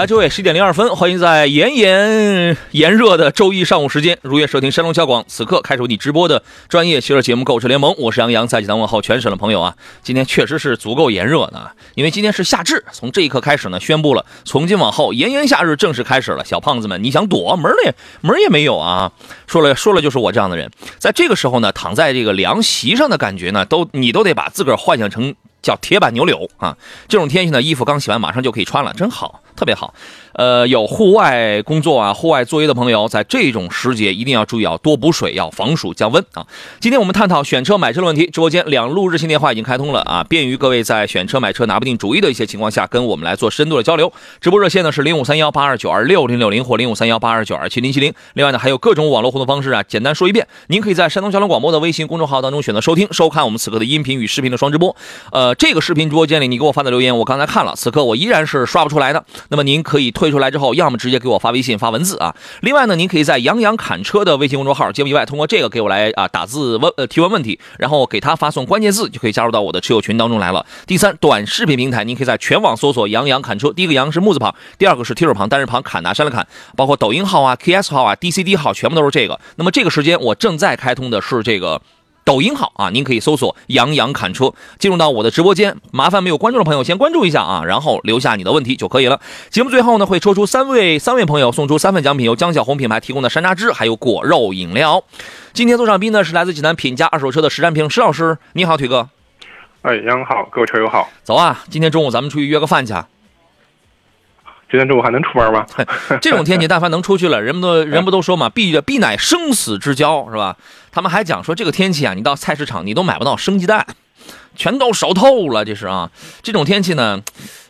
来，诸位，十一点零二分，欢迎在炎炎炎热的周一上午时间，如约收听山东交广此刻开始为你直播的专业汽车节目《购车联盟》，我是杨洋，在济南问候全省的朋友啊。今天确实是足够炎热的，因为今天是夏至，从这一刻开始呢，宣布了从今往后炎炎夏日正式开始了。小胖子们，你想躲门儿也门儿也没有啊！说了说了，就是我这样的人，在这个时候呢，躺在这个凉席上的感觉呢，都你都得把自个儿幻想成叫铁板牛柳啊！这种天气呢，衣服刚洗完马上就可以穿了，真好，特别好。呃，有户外工作啊、户外作业的朋友，在这种时节一定要注意，要多补水，要防暑降温啊。今天我们探讨选车买车的问题，直播间两路热线电话已经开通了啊，便于各位在选车买车拿不定主意的一些情况下，跟我们来做深度的交流。直播热线呢是零五三幺八二九二六零六零或零五三幺八二九二七零七零。另外呢，还有各种网络互动方式啊，简单说一遍，您可以在山东交通广播的微信公众号当中选择收听、收看我们此刻的音频与视频的双直播。呃，这个视频直播间里你给我发的留言，我刚才看了，此刻我依然是刷不出来的。那么您可以退出来之后，要么直接给我发微信发文字啊。另外呢，您可以在杨洋侃车的微信公众号节目以外，通过这个给我来啊打字问呃提问问题，然后给他发送关键字，就可以加入到我的车友群当中来了。第三，短视频平台，您可以在全网搜索“杨洋侃车”，第一个“杨”是木字旁，第二个是提手旁，单人旁，砍拿山的砍，包括抖音号啊、KS 号啊、DCD 号，全部都是这个。那么这个时间我正在开通的是这个。抖音号啊，您可以搜索“杨洋侃车”，进入到我的直播间。麻烦没有关注的朋友先关注一下啊，然后留下你的问题就可以了。节目最后呢，会抽出三位三位朋友送出三份奖品，由江小红品牌提供的山楂汁还有果肉饮料。今天做上宾呢是来自济南品家二手车的石占平石老师，你好，腿哥，哎，杨好，各位车友好。走啊！今天中午咱们出去约个饭去啊。今天中午还能出门吗？这种天气，但凡能出去了，人们都人不都说嘛，必必乃生死之交，是吧？他们还讲说，这个天气啊，你到菜市场你都买不到生鸡蛋，全都熟透了。这是啊，这种天气呢，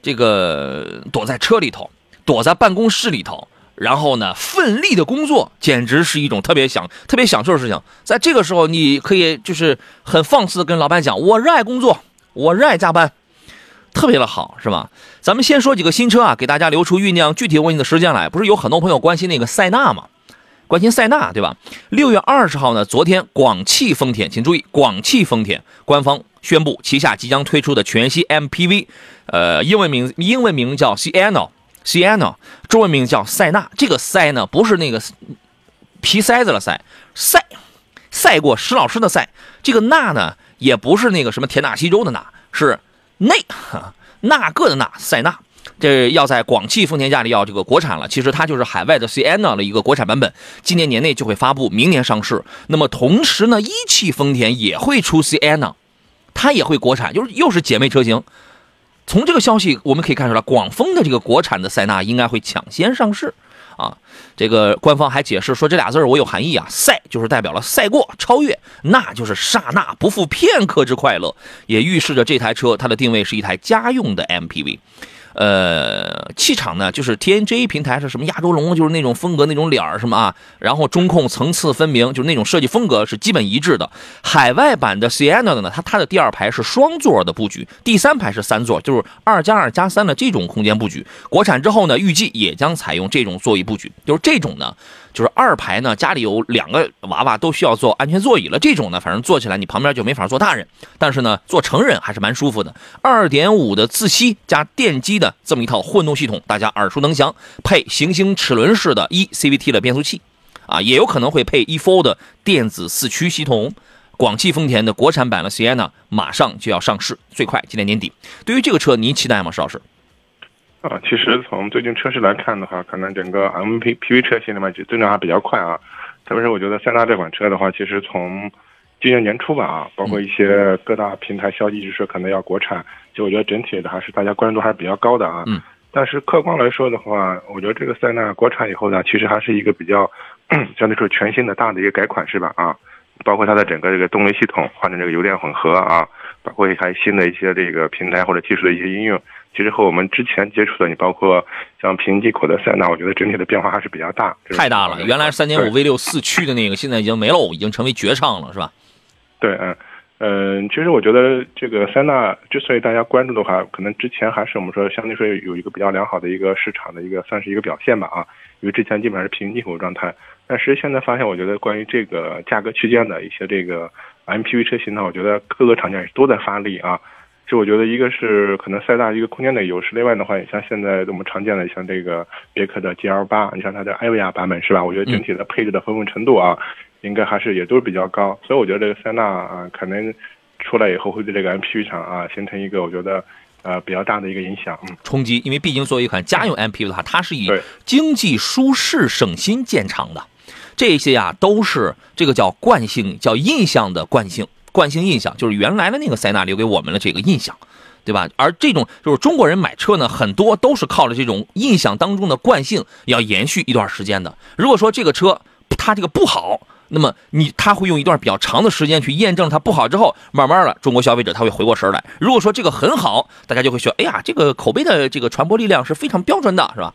这个躲在车里头，躲在办公室里头，然后呢，奋力的工作，简直是一种特别享特别享受的事情。在这个时候，你可以就是很放肆的跟老板讲，我热爱工作，我热爱加班。特别的好，是吧？咱们先说几个新车啊，给大家留出酝酿具体问题的时间来。不是有很多朋友关心那个塞纳吗？关心塞纳，对吧？六月二十号呢，昨天广汽丰田，请注意，广汽丰田官方宣布旗下即将推出的全新 MPV，呃，英文名英文名叫 Sienna，Sienna，中文名叫塞纳。这个塞呢，不是那个皮塞子了塞，塞赛过石老师的赛。这个纳呢，也不是那个什么田纳西州的纳，是。那那个的纳塞纳，这要在广汽丰田家里要这个国产了。其实它就是海外的 Sienna 的一个国产版本，今年年内就会发布，明年上市。那么同时呢，一汽丰田也会出 Sienna，它也会国产，就是又是姐妹车型。从这个消息我们可以看出来，广丰的这个国产的塞纳应该会抢先上市啊。这个官方还解释说，这俩字儿我有含义啊，赛就是代表了赛过、超越，那就是刹那不负片刻之快乐，也预示着这台车它的定位是一台家用的 MPV。呃，气场呢，就是 TNGA 平台是什么亚洲龙，就是那种风格那种脸儿什么啊，然后中控层次分明，就是那种设计风格是基本一致的。海外版的 Sienna 的呢，它它的第二排是双座的布局，第三排是三座，就是二加二加三的这种空间布局。国产之后呢，预计也将采用这种座椅布局，就是这种呢。就是二排呢，家里有两个娃娃都需要坐安全座椅了。这种呢，反正坐起来你旁边就没法坐大人，但是呢，坐成人还是蛮舒服的。二点五的自吸加电机的这么一套混动系统，大家耳熟能详，配行星齿轮式的 e CVT 的变速器，啊，也有可能会配 e four 的电子四驱系统。广汽丰田的国产版的 Sienna 马上就要上市，最快今年年底。对于这个车，您期待吗，石老师？啊，其实从最近车市来看的话，可能整个 MPV 车型里面增长还比较快啊。特别是我觉得塞纳这款车的话，其实从今年年初吧啊，包括一些各大平台消息一直说可能要国产，其实我觉得整体的还是大家关注度还是比较高的啊。嗯。但是客观来说的话，我觉得这个塞纳国产以后呢，其实还是一个比较 相对说全新的大的一个改款是吧啊？包括它的整个这个动力系统换成这个油电混合啊，包括还新的一些这个平台或者技术的一些应用，其实和我们之前接触的，你包括像平进口的塞纳，我觉得整体的变化还是比较大。太大了，原来三点五 V 六四驱的那个，现在已经没了，已经成为绝唱了，是吧？对，嗯。嗯，其实我觉得这个三大之所以大家关注的话，可能之前还是我们说相对说有一个比较良好的一个市场的一个算是一个表现吧啊，因为之前基本上是平行进口状态。但是现在发现，我觉得关于这个价格区间的一些这个 MPV 车型呢，我觉得各个厂家也都在发力啊。就我觉得一个是可能塞纳一个空间的优势，另外的话，你像现在我们常见的像这个别克的 GL 八，你像它的艾维亚版本是吧？我觉得整体的配置的丰富程度啊。应该还是也都是比较高，所以我觉得这个塞纳啊，可能出来以后会对这个 MPV 厂啊形成一个我觉得呃比较大的一个影响，嗯，冲击。因为毕竟作为一款家用 MPV 的话，它是以经济、舒适、省心见长的，这些呀都是这个叫惯性、叫印象的惯性、惯性印象，就是原来的那个塞纳留给我们的这个印象，对吧？而这种就是中国人买车呢，很多都是靠着这种印象当中的惯性要延续一段时间的。如果说这个车它这个不好，那么你他会用一段比较长的时间去验证它不好之后，慢慢的中国消费者他会回过神来。如果说这个很好，大家就会说，哎呀，这个口碑的这个传播力量是非常标准的，是吧？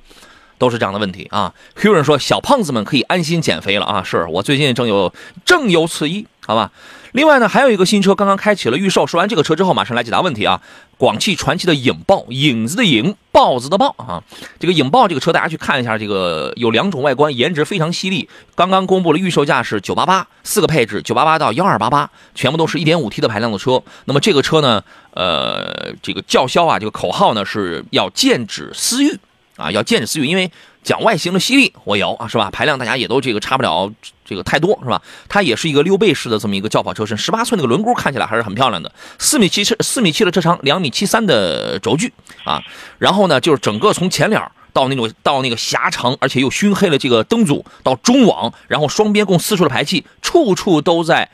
都是这样的问题啊。有人说小胖子们可以安心减肥了啊，是我最近正有正有此意，好吧？另外呢，还有一个新车刚刚开启了预售。说完这个车之后，马上来解答问题啊。广汽传祺的影豹，影子的影，豹子的豹啊。这个影豹这个车，大家去看一下，这个有两种外观，颜值非常犀利。刚刚公布了预售价是九八八，四个配置，九八八到幺二八八，全部都是一点五 T 的排量的车。那么这个车呢，呃，这个叫嚣啊，这个口号呢是要剑指思域啊，要见着思域，因为。讲外形的犀利，我有啊，是吧？排量大家也都这个差不了这个太多，是吧？它也是一个溜背式的这么一个轿跑车身，十八寸那个轮毂看起来还是很漂亮的，四米七车四米七的车长，两米七三的轴距啊。然后呢，就是整个从前脸到那种到那个狭长而且又熏黑了这个灯组，到中网，然后双边共四处的排气，处处都在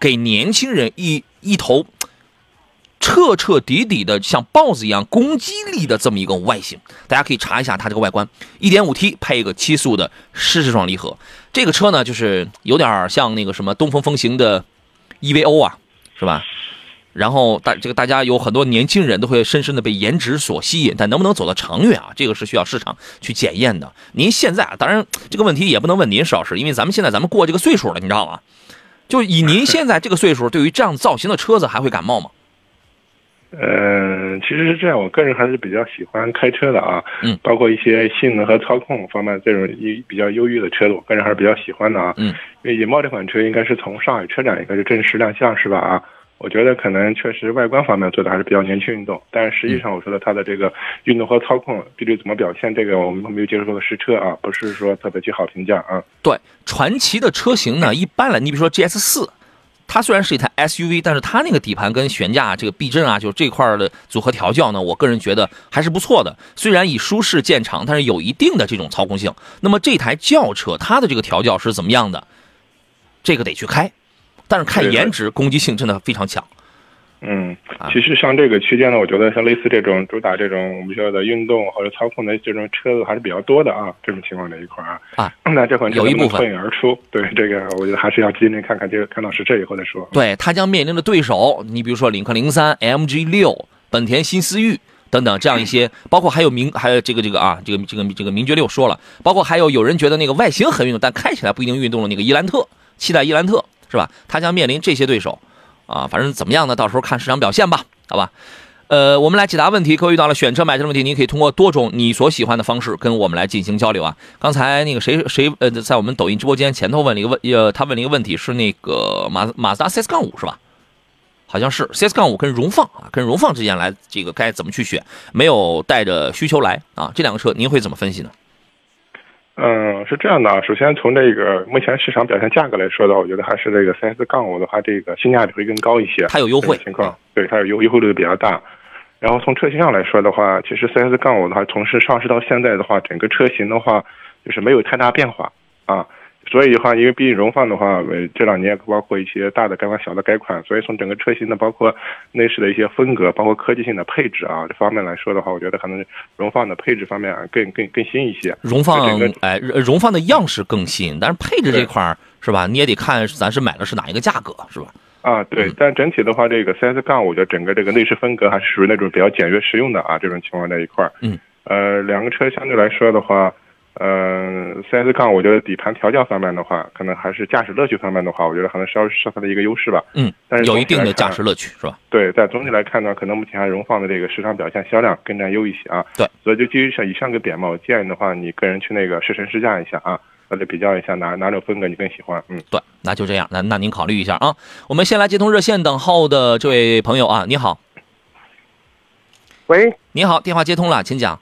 给年轻人一一头。彻彻底底的像豹子一样攻击力的这么一个外形，大家可以查一下它这个外观，1.5T 配一个七速的湿式双离合，这个车呢就是有点像那个什么东风风行的 EVO 啊，是吧？然后大这个大家有很多年轻人都会深深的被颜值所吸引，但能不能走得长远啊？这个是需要市场去检验的。您现在啊，当然这个问题也不能问您石老师，因为咱们现在咱们过这个岁数了，你知道吗？就以您现在这个岁数，对于这样造型的车子还会感冒吗？嗯，其实是这样，我个人还是比较喜欢开车的啊，嗯，包括一些性能和操控方面这种一比较优越的车子，我个人还是比较喜欢的啊，嗯，因为野豹这款车应该是从上海车展应该是正式亮相是吧啊？我觉得可能确实外观方面做的还是比较年轻运动，但是实际上我说的它的这个运动和操控具体怎么表现，这个我们没有接触过实车啊，不是说特别去好评价啊。对，传奇的车型呢，一般来，你比如说 GS 四。它虽然是一台 SUV，但是它那个底盘跟悬架、这个避震啊，就这块的组合调教呢，我个人觉得还是不错的。虽然以舒适见长，但是有一定的这种操控性。那么这台轿车它的这个调教是怎么样的？这个得去开，但是看颜值，攻击性真的非常强。嗯，其实像这个区间呢，我觉得像类似这种主打这种我们说的运动或者操控的这种车子还是比较多的啊。这种情况这一块啊，啊，那这款车有一部分脱颖而出。对这个，我觉得还是要今天看看这个看到实车以后再说。对，它将面临的对手，你比如说领克零三、MG 六、本田新思域等等这样一些，包括还有名还有这个这个啊，这个这个这个名爵六说了，包括还有有人觉得那个外形很运动，但开起来不一定运动的那个伊兰特，期待伊兰特是吧？它将面临这些对手。啊，反正怎么样呢？到时候看市场表现吧，好吧。呃，我们来解答问题。各位遇到了选车买车的问题，您可以通过多种你所喜欢的方式跟我们来进行交流啊。刚才那个谁谁呃，在我们抖音直播间前头问了一个问，呃，他问了一个问题，是那个马马自达 CS 杠五是吧？好像是 CS 杠五跟荣放啊，跟荣放之间来这个该怎么去选？没有带着需求来啊，这两个车您会怎么分析呢？嗯，是这样的啊。首先从这个目前市场表现价格来说的话，我觉得还是这个 CS 杠五的话，这个性价比会更高一些。它有优惠情况，对它有优优惠率比较大。然后从车型上来说的话，其实 CS 杠五的话，从是上市到现在的话，整个车型的话就是没有太大变化啊。所以的话，因为毕竟荣放的话，呃，这两年包括一些大的改款、小的改款，所以从整个车型的包括内饰的一些风格，包括科技性的配置啊这方面来说的话，我觉得可能荣放的配置方面更更更新一些。荣放哎，荣放的样式更新，但是配置这块是吧？你也得看咱是买的是哪一个价格，是吧？啊，对嗯，但整体的话，这个 CS 杠，我觉得整个这个内饰风格还是属于那种比较简约实用的啊，这种情况在一块儿。嗯，呃，两个车相对来说的话，嗯、c s 杠，我觉得底盘调教方面的话，可能还是驾驶乐趣方面的话，我觉得可能稍微是它的一个优势吧。嗯，但是有一定的驾驶乐趣，是吧？对，在总体来看呢，可能目前还荣放的这个市场表现销量更占优一些啊。对，所以就基于上以上个点嘛，我建议的话，你个人去那个试乘试驾一下啊，或者比较一下哪哪种风格你更喜欢。嗯，对，那就这样，那那您考虑一下啊。我们先来接通热线等候的这位朋友啊，你好，喂，你好，电话接通了，请讲。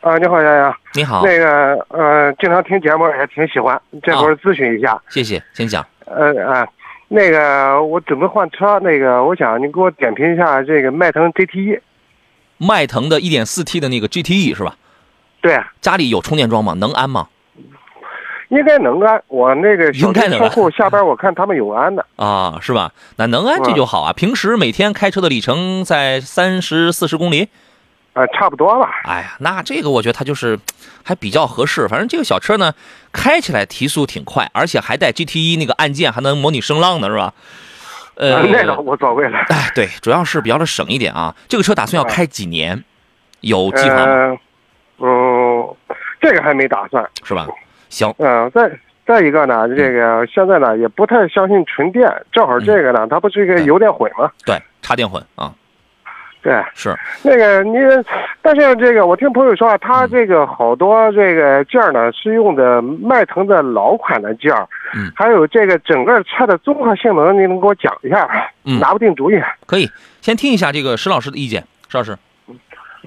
啊，你好，洋洋，你好，那个呃，经常听节目也挺喜欢，这会儿咨询一下，谢谢，请讲。呃啊，那个我准备换车，那个我想你给我点评一下这个迈腾 GTE 迈腾的 1.4T 的那个 GTE 是吧？对，家里有充电桩吗？能安吗？应该能安，我那个小应该能下班我看他们有安的，啊，是吧？那能安这就好啊。平时每天开车的里程在三十四十公里，啊，差不多吧，哎呀，那这个我觉得它就是 还比较合适。反正这个小车呢，开起来提速挺快，而且还带 GT1 那个按键，还能模拟声浪呢，是吧？呃，啊那个无所谓了，哎，对，主要是比较的省一点啊。这个车打算要开几年？有计划吗？呃，嗯，这个还没打算，是吧？行，嗯，再再一个呢，这个现在呢也不太相信纯电，正好这个呢，它不是一个油电混吗？对，插电混啊，对，是，那个你，但是这个我听朋友说啊，他嗯这个好多这个件儿呢是用的迈腾的老款的件儿，嗯还有这个整个车的综合性能，你能给我讲一下？嗯拿不定主意。可以。先听一下这个石老师的意见，石老师。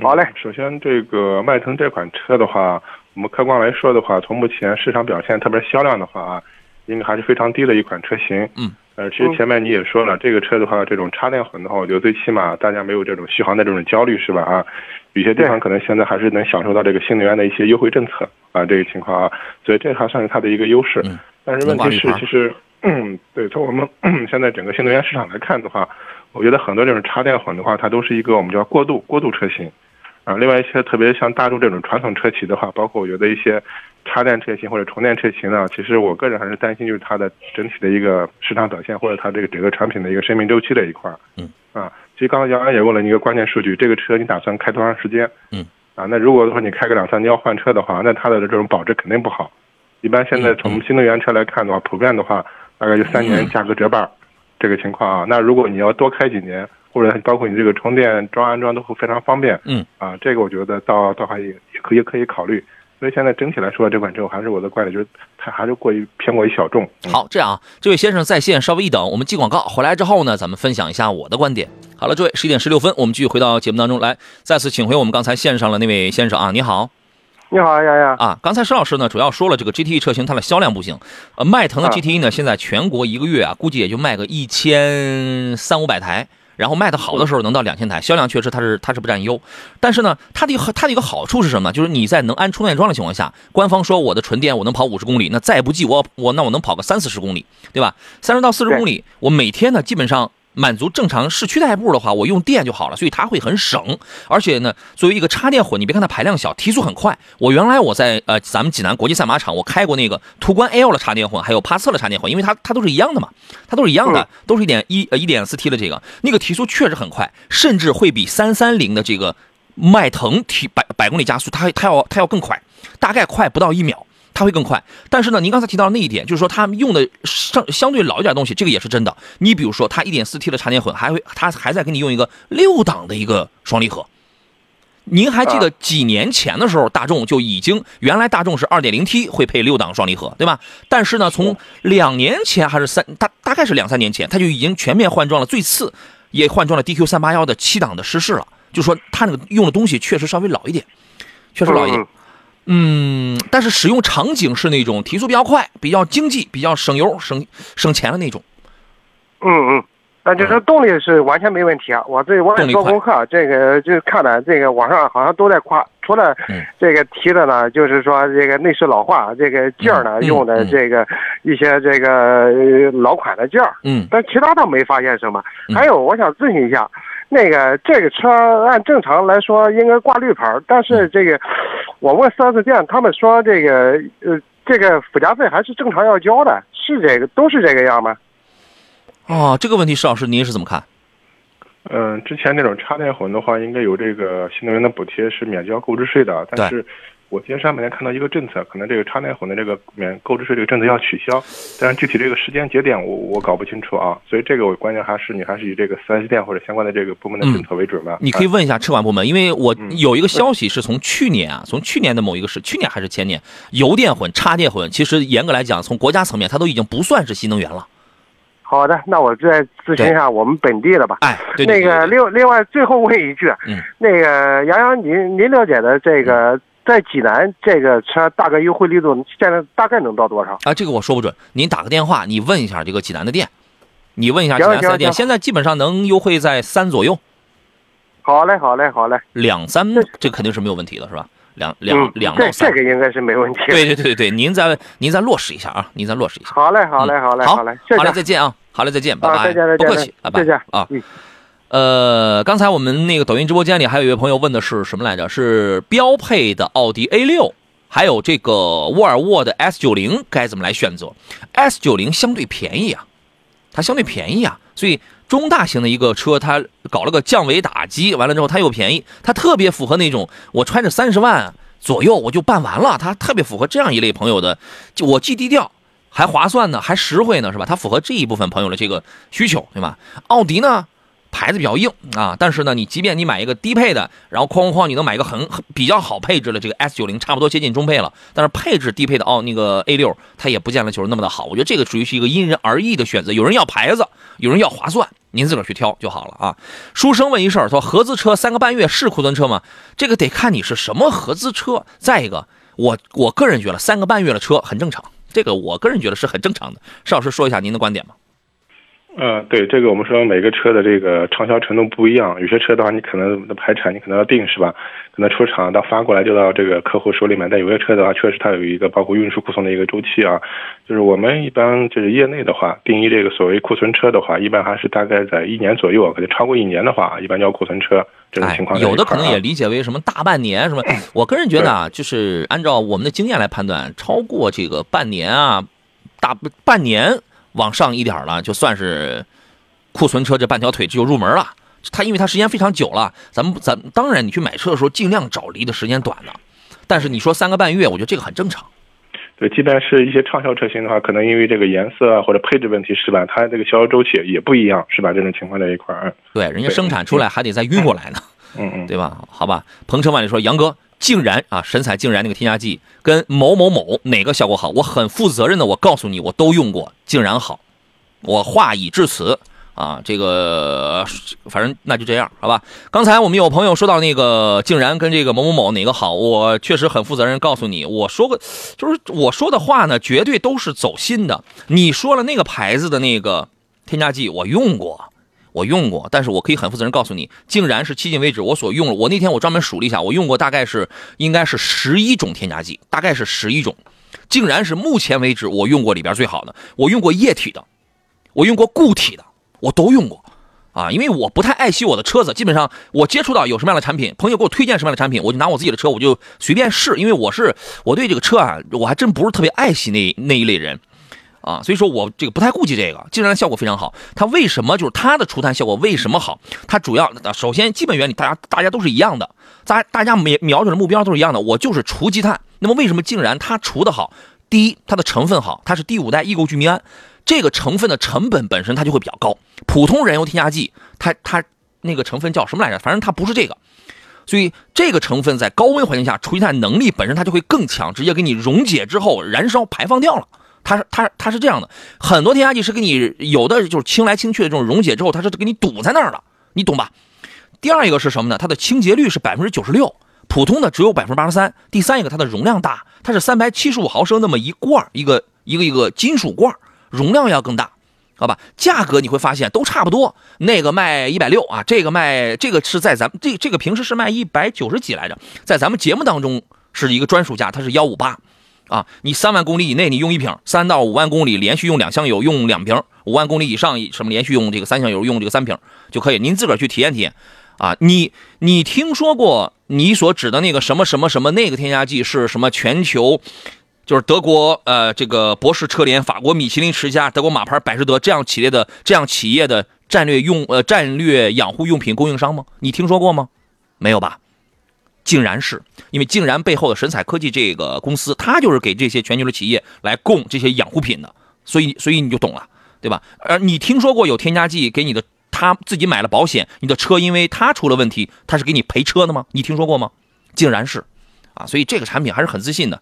好嘞嗯首先，这个迈腾这款车的话，我们客观来说的话，从目前市场表现，特别是销量的话啊，应该还是非常低的一款车型。嗯。呃，其实前面你也说了，这个车的话，这种插电混的话，我觉得最起码大家没有这种续航的这种焦虑，是吧？啊，有些地方可能现在还是能享受到这个新能源的一些优惠政策啊，这个情况啊，所以这还算是它的一个优势。嗯但是问题是其实，嗯，对，从我们 现在整个新能源市场来看的话，我觉得很多这种插电混的话，它都是一个我们叫过渡过渡车型。啊，另外一些特别像大众这种传统车企的话，包括我觉得一些插电车型或者充电车型呢，其实我个人还是担心就是它的整体的一个市场表现，或者它这个整个产品的一个生命周期这一块。嗯。啊，其实刚刚杨安也问了你一个关键数据，这个车你打算开多长时间？嗯。啊，那如果说你开个两三年要换车的话，那它的这种保值肯定不好。一般现在嗯从新能源车来看的话，普遍的话大概就三年价格折半儿这个情况啊。那如果你要多开几年，或者包括你这个充电桩安装都会非常方便。嗯。啊，这个我觉得倒倒还也也可以可以考虑。所以现在整体来说，这款车还是我的观点，就是它还是过于偏过于小众。嗯好，这样啊，这位先生在线稍微一等，我们记广告，回来之后呢，咱们分享一下我的观点。好了，这位十一点十六分，我们继续回到节目当中来，再次请回我们刚才线上的那位先生啊，你好你好，丫丫。啊，刚才石老师呢主要说了这个 GTE 车型它的销量不行，呃，迈腾的啊 GTE 呢现在全国一个月啊估计也就卖个一千三五百台。然后卖的好的时候能到两千台，销量确实它是它是不占优，但是呢，它的一个它的一个好处是什么？就是你在能安充电桩的情况下，官方说我的纯电我能跑五十公里，那再不济我我那我能跑个三四十公里，对吧？三十到四十公里，我每天呢基本上满足正常市区代步的话，我用电就好了，所以它会很省。而且呢，作为一个插电混，你别看它排量小，提速很快。我原来我在呃咱们济南国际赛马场，我开过那个途观 L 的插电混，还有帕萨特的插电混，因为它它都是一样的嘛，它都是一样的，都是一点一呃一点四 T 的这个，那个提速确实很快，甚至会比三三零的这个迈腾提百百公里加速，它它要它要更快，大概快不到一秒。它会更快，但是呢，您刚才提到的那一点，就是说它用的相相对老一点的东西，这个也是真的。你比如说，它 1.4T 的插电混，还会它还在给你用一个六档的一个双离合。您还记得几年前的时候，大众就已经原来大众是 2.0T 会配六档双离合，对吧？但是呢，从两年前还是三大大概是两三年前，它就已经全面换装了，最次也换装了 DQ381 的七档的湿式了。就说它那个用的东西确实稍微老一点，确实老一点。嗯嗯，但是使用场景是那种提速比较快、比较经济、比较省油、省省钱的那种。嗯嗯，那就是动力是完全没问题啊！我这我也做功课，这个就看了这个网上好像都在夸，除了嗯这个提的呢，就是说这个内饰老化，这个件儿呢嗯用的嗯这个一些这个呃老款的件儿，嗯但其他倒没发现什么嗯。还有，我想咨询一下，那个这个车按正常来说应该挂绿牌，但是这个我问四 S 店，他们说这个呃这个附加费还是正常要交的，是是这个都是这个样吗？哦，这个问题，石老师您是怎么看？嗯，之前那种插电混的话，应该有这个新能源的补贴是免交购置税的，但是我今天上半年看到一个政策，可能这个插电混的这个免购置税这个政策要取消，但是具体这个时间节点我我搞不清楚啊，所以这个我关键还是你还是以这个四 S 店或者相关的这个部门的政策为准吧。嗯你可以问一下车管部门，因为我嗯有一个消息是从去年啊，从去年的某一个是去年还是前年，油电混、插电混，其实严格来讲，从国家层面它都已经不算是新能源了。好的，那我再咨询一下我们本地的吧。哎，对对那个对对对另另外最后问一句，嗯，那个杨洋，您您了解的这个在济南这个车大概优惠力度，现在大概能到多少？啊，这个我说不准，您打个电话，你问一下这个济南的店，你问一下济南四 S 店，现在基本上能优惠在三左右，好嘞，好嘞，好嘞。两三这，肯定是没有问题的，是吧？两两嗯，两到三这，个应该是没问题。对对对对对，您再您再落实一下啊，您再落实一下。好嘞，好嘞，好嘞，好好嘞，好嘞，再见啊，好嘞，再见，拜拜，啊再见再见不客气，拜拜，再见啊嗯。呃，刚才我们那个抖音直播间里还有一位朋友问的是什么来着？是标配的奥迪 A 六，还有这个沃尔沃的 S 九零该怎么来选择？S 九零相对便宜啊，它相对便宜啊，所以中大型的一个车，它搞了个降维打击，完了之后它又便宜，它特别符合那种我揣着三十万左右我就办完了，它特别符合这样一类朋友的，就我既低调。还划算呢，还实惠呢，是吧？它符合这一部分朋友的这个需求，对吧？奥迪呢，牌子比较硬啊，但是呢，你即便你买一个低配的，然后哐哐哐，你能买一个很很比较好配置的这个 S 九零，差不多接近中配了，但是配置低配的奥那个 A 六，它也不见得就是那么的好。我觉得这个属于是一个因人而异的选择，有人要牌子，有人要划算，您自个儿去挑就好了啊。书生问一事儿，说合资车三个半月是库存车吗？这个得看你是什么合资车。再一个，我我个人觉得三个半月的车很正常，这个我个人觉得是很正常的。邵老师说一下您的观点吧。呃，对这个我们说每个车的这个畅销程度不一样，有些车的话你可能的排产你可能要定是吧？可能出厂到发过来就到这个客户手里面，但有些车的话确实它有一个包括运输库存的一个周期啊。就是我们一般就是业内的话，定义这个所谓库存车的话，一般还是大概在一年左右，可能超过一年的话，一般叫库存车这种哎情况。有的可能也理解为什么大半年什么。我个人觉得啊，就是按照我们的经验来判断，超过这个半年啊，大半年往上一点儿了，就算是库存车这半条腿就入门了。它因为它时间非常久了，咱们咱当然你去买车的时候尽量找离的时间短的，但是你说三个半月，我觉得这个很正常。对，即便是一些畅销车型的话，可能因为这个颜色啊或者配置问题是吧，它这个销售周期也不一样是吧？这种情况在一块儿，对，人家生产出来还得再运过来呢。嗯嗯。对吧？好吧，鹏程万里说，杨哥，竟然啊，神采竟然那个添加剂跟某某某哪个效果好？我很负责任的，我告诉你，我都用过，竟然好。我话已至此啊，这个反正那就这样，好吧？刚才我们有朋友说到那个竟然跟这个某某某哪个好，我确实很负责任告诉你，我说个就是我说的话呢，绝对都是走心的。你说了那个牌子的那个添加剂，我用过。我用过，但是我可以很负责任告诉你，竟然是迄今为止我所用了。我那天我专门数了一下，我用过大概是应该是十一种添加剂，大概是十一种，竟然是目前为止我用过里边最好的。我用过液体的，我用过固体的，我都用过。啊，因为我不太爱惜我的车子，基本上我接触到有什么样的产品，朋友给我推荐什么样的产品，我就拿我自己的车，我就随便试，因为我是我对这个车啊，我还真不是特别爱惜那那一类人。啊，所以说我这个不太顾及这个，竟然效果非常好。它为什么就是它的除碳效果为什么好？它主要首先基本原理大家大家都是一样的，大大家瞄瞄准的目标都是一样的，我就是除积碳。那么为什么竟然它除的好？第一，它的成分好，它是第五代异构聚醚胺，这个成分的成本本身它就会比较高。普通燃油添加剂，它它那个成分叫什么来着？反正它不是这个。所以这个成分在高温环境下除积碳能力本身它就会更强，直接给你溶解之后燃烧排放掉了。它是它它是这样的，很多添加剂是给你有的就是清来清去的这种溶解之后，它是给你堵在那儿了，你懂吧？第二一个是什么呢？它的清洁率是百分之九十六，普通的只有百分之八十三。第三一个它的容量大，它是三百七十五毫升那么一罐一个一个一个金属罐容量要更大，好吧？价格你会发现都差不多，那个卖一百六啊，这个卖这个是在咱们这这个平时是卖一百九十几来着，在咱们节目当中是一个专属价，它是幺五八。啊，你三万公里以内你用一瓶，三到五万公里连续用两箱油用两瓶，五万公里以上什么连续用这个三箱油用这个三瓶就可以。您自个儿去体验体验。啊，你你听说过你所指的那个什么什么什么那个添加剂是什么全球就是德国呃这个博士车联、法国米其林持家、德国马牌百事德这样企业的这样企业的战略用呃战略养护用品供应商吗？你听说过吗？没有吧？竟然是因为竟然背后的神采科技这个公司，它就是给这些全球的企业来供这些养护品的，所以所以你就懂了，对吧？而你听说过有添加剂给你的，他自己买了保险，你的车因为他出了问题，他是给你赔车的吗？你听说过吗？竟然是，啊，所以这个产品还是很自信的。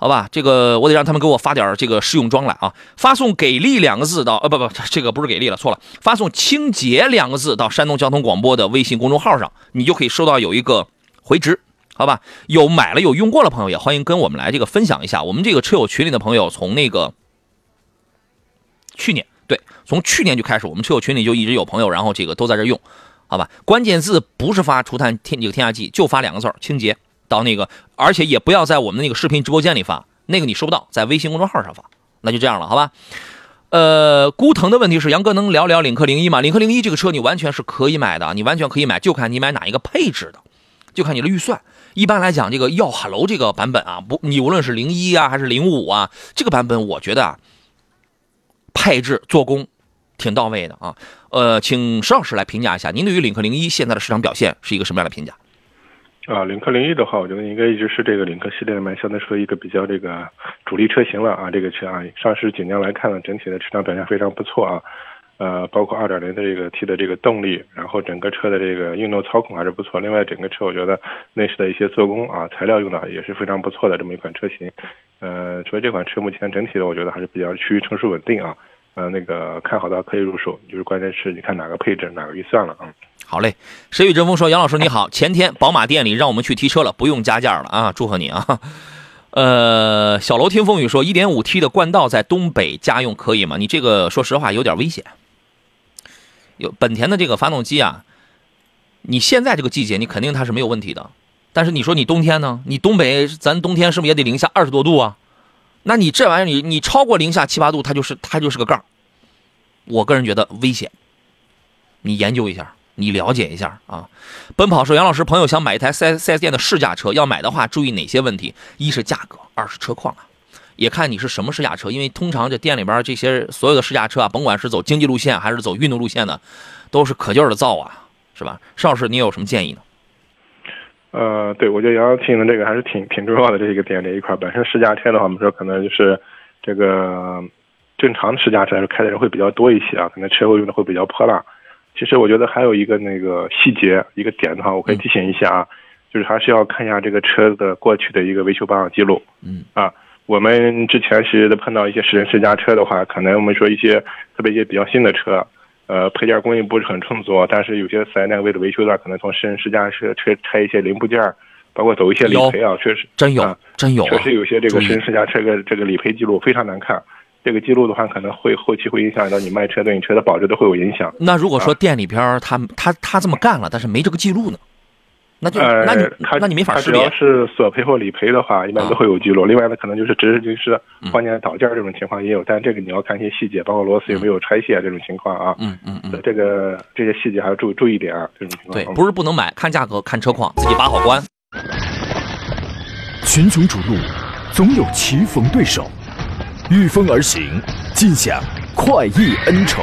好吧，这个我得让他们给我发点这个试用装来啊！发送“给力”两个字到呃不不，这个不是给力了，错了，发送“清洁”两个字到山东交通广播的微信公众号上，你就可以收到有一个回执，好吧？有买了有用过的朋友也欢迎跟我们来这个分享一下。我们这个车友群里的朋友，从那个去年对，从去年就开始，我们车友群里就一直有朋友，然后这个都在这用，好吧？关键字不是发除碳添这个添加剂，就发两个字儿“清洁”。到那个，而且也不要在我们的那个视频直播间里发，那个你收不到，在微信公众号上发，那就这样了，好吧？呃，孤藤的问题是，杨哥能聊聊领克零一吗？领克零一这个车你完全是可以买的，你完全可以买，就看你买哪一个配置的，就看你的预算。一般来讲，这个耀哈喽这个版本啊，不，你无论是零一啊还是零五啊，这个版本我觉得啊，配置做工挺到位的啊。呃，请石老师来评价一下，您对于领克零一现在的市场表现是一个什么样的评价？啊，领克零一的话，我觉得应该一直是这个领克系列里面相对说一个比较这个主力车型了啊。这个车啊，上市几年来看呢，整体的市场表现非常不错啊。呃，包括2.0的这个 T 的这个动力，然后整个车的这个运动操控还是不错。另外，整个车我觉得内饰的一些做工啊，材料用的也是非常不错的这么一款车型。呃，所以这款车目前整体的我觉得还是比较趋于成熟稳定啊。呃，那个看好的可以入手，就是关键是你看哪个配置，哪个预算了啊。好嘞，谁与争锋说：“杨老师你好，前天宝马店里让我们去提车了，不用加价了啊，祝贺你啊。”呃，小楼听风雨说：“1.5T 的冠道在东北家用可以吗？”你这个说实话有点危险。有本田的这个发动机啊，你现在这个季节你肯定它是没有问题的，但是你说你冬天呢？你东北咱冬天是不是也得零下二十多度啊？那你这玩意儿你你超过零下七八度，它就是它就是个杠。我个人觉得危险，你研究一下。你了解一下啊！奔跑说杨老师朋友想买一台四 S 四 S 店的试驾车，要买的话注意哪些问题？一是价格，二是车况啊，也看你是什么试驾车。因为通常这店里边这些所有的试驾车啊，甭管是走经济路线还是走运动路线的，都是可劲儿的造啊，是吧？邵老师，你有什么建议呢？呃，对，我觉得杨洋提醒的这个还是挺挺重要的这一个点这一块。本身试驾车的话，我们说可能就是这个正常的试驾车开的人会比较多一些啊，可能车位用的会比较泼辣。其实我觉得还有一个那个细节一个点的话，我可以提醒一下啊，就是还是要看一下这个车的过去的一个维修保养记录。嗯啊，我们之前是碰到一些试乘试驾车的话，可能我们说一些特别一些比较新的车，呃，配件供应不是很充足，但是有些四 S 店为了维修的话，可能从试乘试驾车拆拆一些零部件，包括走一些理赔啊，确实真有真有，确实有些这个试乘试驾车个这个理赔记录非常难看。这个记录的话，可能会后期会影响到你卖车对你车的保值都会有影响。那如果说店里边他他他这么干了，但是没这个记录呢，那就那你那你没法识别。只要是索赔或理赔的话，一般都会有记录。另外呢，可能就是只是就是换件倒件这种情况也有，但这个你要看一些细节，包括螺丝有没有拆卸这种情况啊。嗯嗯嗯，这个这些细节还要注注意点啊。这种情况对，不是不能买，看价格看车况，自己把好关。群雄逐鹿，总有棋逢对手。御风而行，尽享快意恩仇，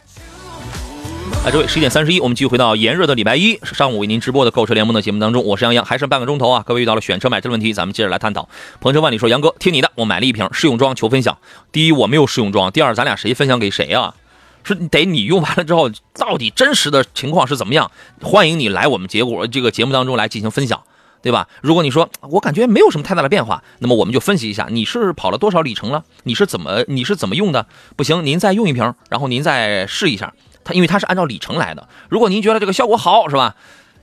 啊，各位，十一点三十一，我们继续回到炎热的礼拜一上午为您直播的购车联盟的节目当中，我是杨洋，还剩半个钟头啊，各位遇到了选车买车的问题，咱们接着来探讨。鹏程万里说，杨哥听你的，我买了一瓶试用装，求分享。第一，我没有试用装；第二，咱俩谁分享给谁啊？是得你用完了之后，到底真实的情况是怎么样？欢迎你来我们结果这个节目当中来进行分享，对吧？如果你说我感觉没有什么太大的变化，那么我们就分析一下你是跑了多少里程了，你是怎么你是怎么用的？不行，您再用一瓶，然后您再试一下。它因为它是按照里程来的，如果您觉得这个效果好，是吧？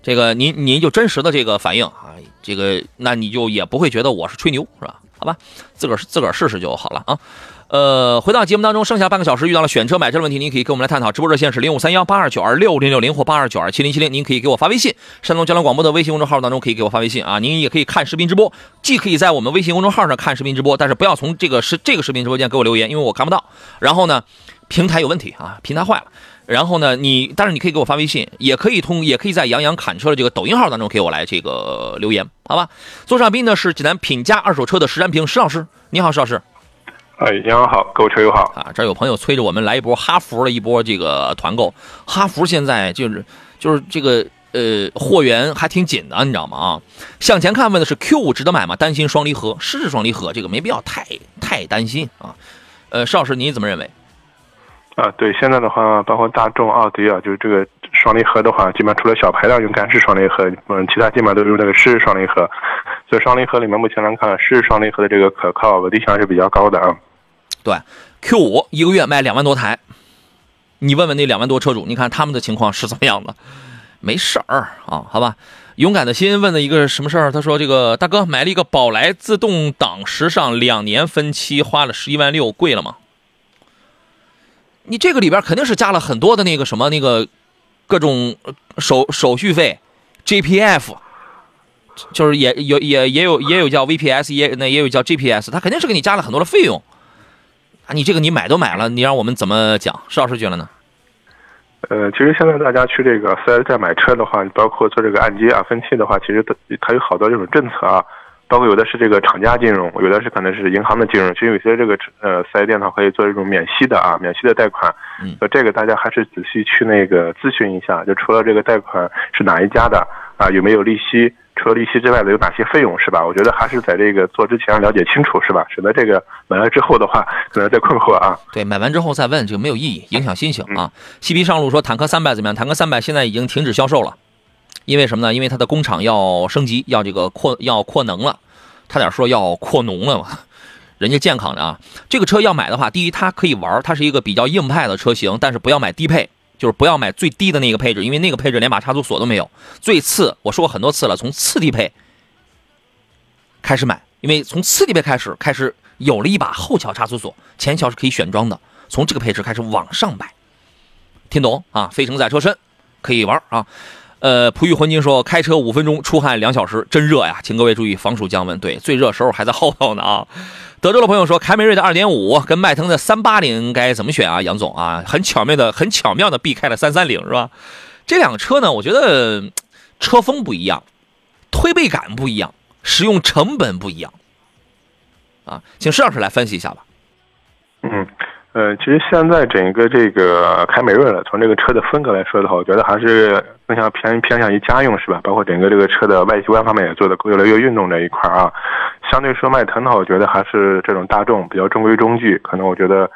这个您您就真实的这个反应啊，这个那你就也不会觉得我是吹牛，是吧？好吧，自个儿自个儿试试就好了啊。呃，回到节目当中，剩下半个小时遇到了选车买车的问题，您可以跟我们来探讨。直播热线是零五三幺八二九二六零六零或八二九二七零七零，您可以给我发微信。山东交通广播的微信公众号当中可以给我发微信啊，您也可以看视频直播，既可以在我们微信公众号上看视频直播，但是不要从这个视这个视频直播间给我留言，因为我看不到。然后呢，平台有问题啊，平台坏了。然后呢，你但是你可以给我发微信，也可以通，也可以在杨洋侃车的这个抖音号当中给我来这个留言，好吧？座上宾呢是济南品佳二手车的石占平石老师，你好，石老师。哎，杨洋好，各位车友好。啊，这儿有朋友催着我们来一波哈弗的一波这个团购。哈弗现在就是就是这个呃货源还挺紧的，你知道吗？啊，向前看问的是 Q 五值得买吗？担心双离合，是双离合，这个没必要太太担心啊。呃，邵老师你怎么认为？啊，对，现在的话，包括大众、奥迪啊，就是这个双离合的话，基本上除了小排量用干式双离合，嗯，其他基本上都用那个湿式双离合。所以双离合里面目前来看，湿式双离合的这个可靠稳定性还是比较高的啊。对，Q 五一个月卖两万多台，你问问那两万多车主，你看他们的情况是怎么样的？没事儿啊，好吧。勇敢的心问了一个什么事儿？他说：“这个大哥买了一个宝来自动挡时尚两年分期，花了十一万六，贵了吗？你这个里边肯定是加了很多的那个什么那个各种手手续费，GPF，就是也有也也有也有叫 VPS，也那也有叫 GPS，他肯定是给你加了很多的费用。啊，你这个你买都买了，你让我们怎么讲？石老师觉得呢？呃，其实现在大家去这个四 S 店买车的话，包括做这个按揭啊、分期的话，其实它它有好多这种政策啊，包括有的是这个厂家金融，有的是可能是银行的金融，其实有些这个呃四 S 店的话可以做这种免息的啊，免息的贷款。嗯呃，这个大家还是仔细去那个咨询一下，就除了这个贷款是哪一家的啊，有没有利息，除了利息之外的有哪些费用是吧？我觉得还是在这个做之前了解清楚是吧？省得这个买了之后的话可能再困惑啊。对，买完之后再问，就没有意义，影响心情啊。西皮上路说坦克三百怎么样？坦克三百现在已经停止销售了，因为什么呢？因为它的工厂要升级，要这个扩要扩能了，差点说要扩农了嘛。人家健康的啊，这个车要买的话，第一它可以玩，它是一个比较硬派的车型，但是不要买低配，就是不要买最低的那个配置，因为那个配置连把差速锁都没有。最次，我说过很多次了，从次低配开始买，因为从次低配开始开始有了一把后桥差速锁，前桥是可以选装的，从这个配置开始往上买，听懂啊？非承载车身可以玩啊。呃，璞玉浑金说，开车五分钟，出汗两小时，真热呀！请各位注意防暑降温。对，最热时候还在后头呢啊。德州的朋友说，凯美瑞的2.5跟迈腾的380该怎么选啊？杨总啊，很巧妙的、很巧妙的避开了330是吧？这两个车呢，我觉得车风不一样，推背感不一样，使用成本不一样啊。请施老师来分析一下吧。嗯，呃，其实现在整个这个凯美瑞了，从这个车的风格来说的话，我觉得还是更像偏偏向于家用，是吧？包括整个这个车的外观方面也做的越来越运动这一块啊。相对说迈腾的话，我觉得还是这种大众比较中规中矩，可能我觉得，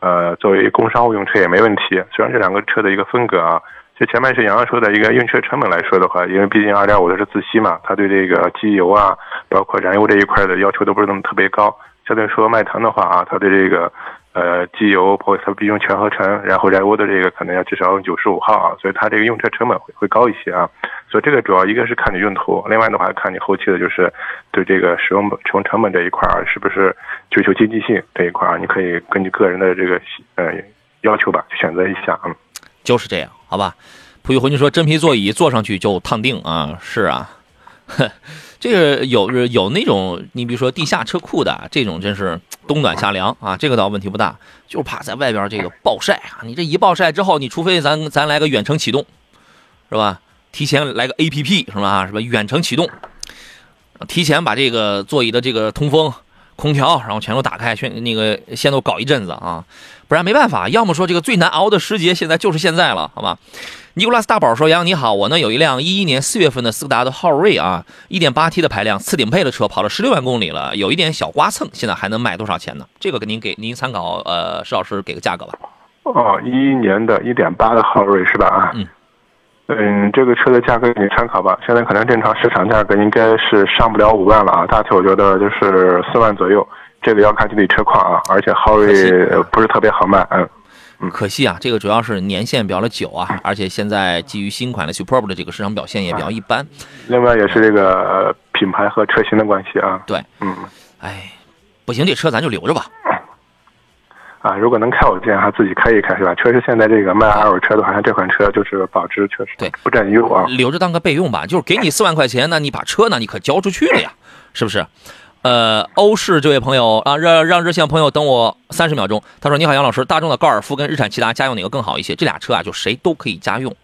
呃，作为工商务用车也没问题。虽然这两个车的一个风格啊，就前面是杨洋说的一个用车成本来说的话，因为毕竟二点五的是自吸嘛，它对这个机油啊，包括燃油这一块的要求都不是那么特别高。相对说迈腾的话啊，它对这个呃机油，包括它必用全合成，然后燃油的这个可能要至少用九十五号啊，所以它这个用车成本会会高一些啊。所以这个主要一个是看你用途，另外的话看你后期的就是对这个使用使用成本这一块儿是不是追求经济性这一块儿啊，你可以根据个人的这个呃要求吧，去选择一下嗯。就是这样，好吧？璞玉浑金说，真皮座椅坐上去就烫腚啊，是啊，这个有有那种，你比如说地下车库的这种，真是冬暖夏凉啊，这个倒问题不大，就是怕在外边这个暴晒啊，你这一暴晒之后，你除非咱咱来个远程启动，是吧？提前来个 A P P 是吧？是吧？远程启动，提前把这个座椅的这个通风、空调，然后全都打开，先那个先都搞一阵子啊，不然没办法。要么说这个最难熬的时节，现在就是现在了，好吧？尼古拉斯大宝说：“杨你好，我呢有一辆一一年四月份的斯柯达的昊锐啊，一点八 T 的排量，次顶配的车，跑了十六万公里了，有一点小刮蹭，现在还能卖多少钱呢？这个给您给您参考，呃，石老师给个价格吧。哦，一一年的一点八的昊锐是吧？啊，嗯，嗯，这个车的价格给你参考吧。现在可能正常市场价格应该是上不了五万了啊，大体我觉得就是四万左右。这个要看具体车况啊，而且昊锐呃不是特别好卖，嗯。可惜啊，这个主要是年限比较的久啊，而且现在基于新款的 Superb 的这个市场表现也比较一般。另外也是这个呃品牌和车型的关系啊。对，嗯，哎，不行，这车咱就留着吧。啊，如果能开，我建议他自己开一开，是吧？确实现在这个卖二手车的，好像这款车就是保值确实对不占优啊。留着当个备用吧。就是给你四万块钱，那你把车呢，你可交出去了呀，是不是？呃，欧式这位朋友啊，让让热线朋友等我三十秒钟。他说：“你好，杨老师，大众的高尔夫跟日产骐达家用哪个更好一些？这俩车啊，就谁都可以家用。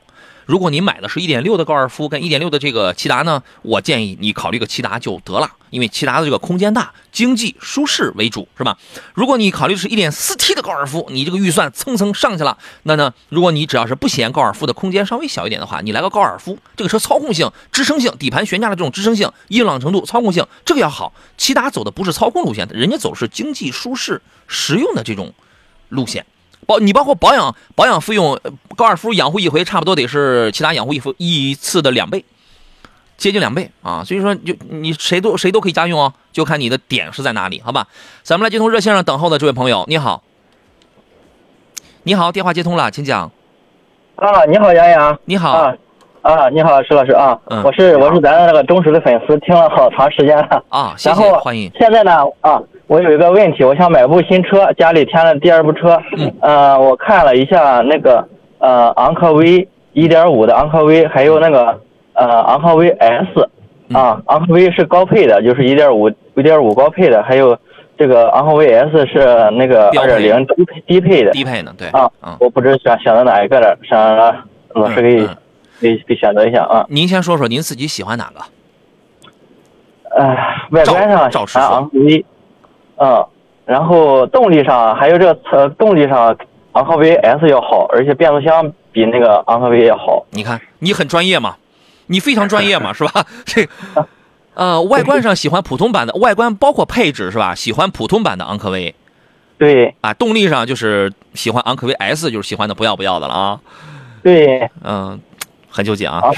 如果你买的是一点六的高尔夫跟一点六的这个骐达呢，我建议你考虑个骐达就得了，因为骐达的这个空间大、经济、舒适为主，是吧？如果你考虑的是一点四 T 的高尔夫，你这个预算蹭蹭上去了，那呢，如果你只要是不嫌高尔夫的空间稍微小一点的话，你来个高尔夫，这个车操控性、支撑性、底盘悬架的这种支撑性、硬朗程度、操控性，这个要好。骐达走的不是操控路线，人家走是经济、舒适、实用的这种路线。包你包括保养保养费用，呃高尔夫养护一回差不多得是其他养护一回一次的两倍，接近两倍啊。所以说就你谁都谁都可以家用哦，就看你的点是在哪里，好吧？咱们来接通热线上等候的这位朋友，你好，你好，电话接通了，请讲。啊，你好，杨洋。你好，啊啊，你好，石老师啊，嗯我是我是咱的那个忠实的粉丝，听了好长时间了。啊，谢谢欢迎。现在呢啊，我有一个问题，我想买部新车，家里添了第二部车。嗯。呃，我看了一下那个呃昂科威1.5的昂科威，还有那个呃昂科威 S，啊，昂科威是高配的，就是1.5 1.5高配的，还有这个昂科威 S 是那个标配2.0低配低配的。低配的？对，啊嗯，我不知道选选择哪一个了，想让老师给、嗯嗯给给选择一下啊。您先说说您自己喜欢哪个？呃，外观上喜欢赵赵师傅昂科威，嗯，然后动力上还有这个车动力上，昂科威 S 要好，而且变速箱比那个昂科威要好。你看你很专业嘛，你非常专业嘛，是吧？这，呃，外观上喜欢普通版的，外观包括配置是吧？喜欢普通版的昂科威对啊，动力上就是喜欢昂科威 S，就是喜欢的不要不要的了啊。对，嗯，很纠结啊昂。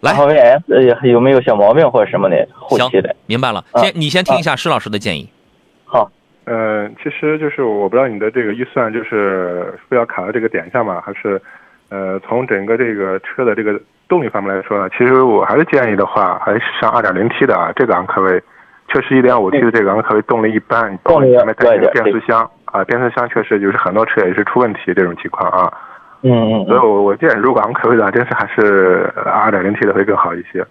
来昂科威 S 呃有没有小毛病或者什么的后行期的？，明白了。啊先你先听一下施老师的建议。好，呃，其实就是我不知道你的这个预算就是非要卡到这个点上吗？还是呃从整个这个车的这个动力方面来说呢？其实我还是建议的话，还是上 2.0T 的啊，这个昂科威，确实 1.5T 的这个昂科威动力一般，包括动力前面带这个变速箱啊，变速箱确实就是很多车也是出问题这种情况啊。嗯嗯所以我我建议，如果昂科威的话，真是还是 2.0T 的会更好一些。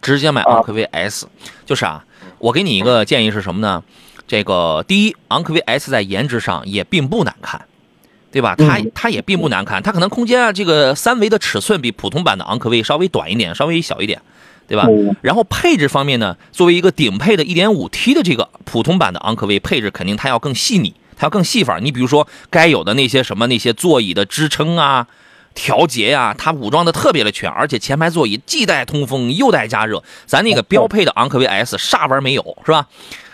直接买啊昂科威 S，、就是啊，我给你一个建议是什么呢？这个第一，昂科威 S 在颜值上也并不难看，对吧？它嗯它也并不难看，它可能空间啊，这个三维的尺寸比普通版的昂科威稍微短一点，稍微小一点，对吧？嗯然后配置方面呢，作为一个顶配的 1.5T 的这个普通版的昂科威，配置肯定它要更细腻，它要更细法。你比如说该有的那些什么那些座椅的支撑啊。调节呀、它武装的特别的全，而且前排座椅既带通风又带加热。咱那个标配的昂科威 S 啥玩意儿没有，是吧？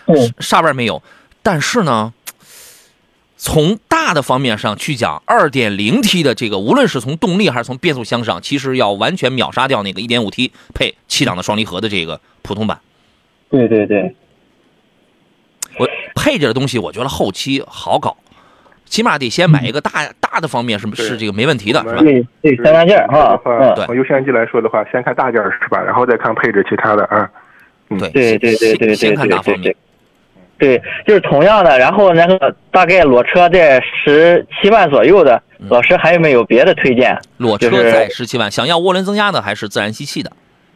嗯啥玩意没有。但是呢，从大的方面上去讲二点零 T 的这个，无论是从动力还是从变速箱上，其实要完全秒杀掉那个一点五 T 配七档的双离合的这个普通版。对对对，我配置的东西，我觉得后期好搞，起码得先买一个大大的方面是是这个没问题的，是吧？对对三大件儿哈，的话嗯，对从优先级来说的话，先看大件儿是吧？然后再看配置其他的啊。对对对对对对先看大对对方面。对，就是同样的，然后那个大概裸车在十七万左右的，嗯老师还有没有别的推荐？裸车在十七万，想要涡轮增压的还是自然吸气的？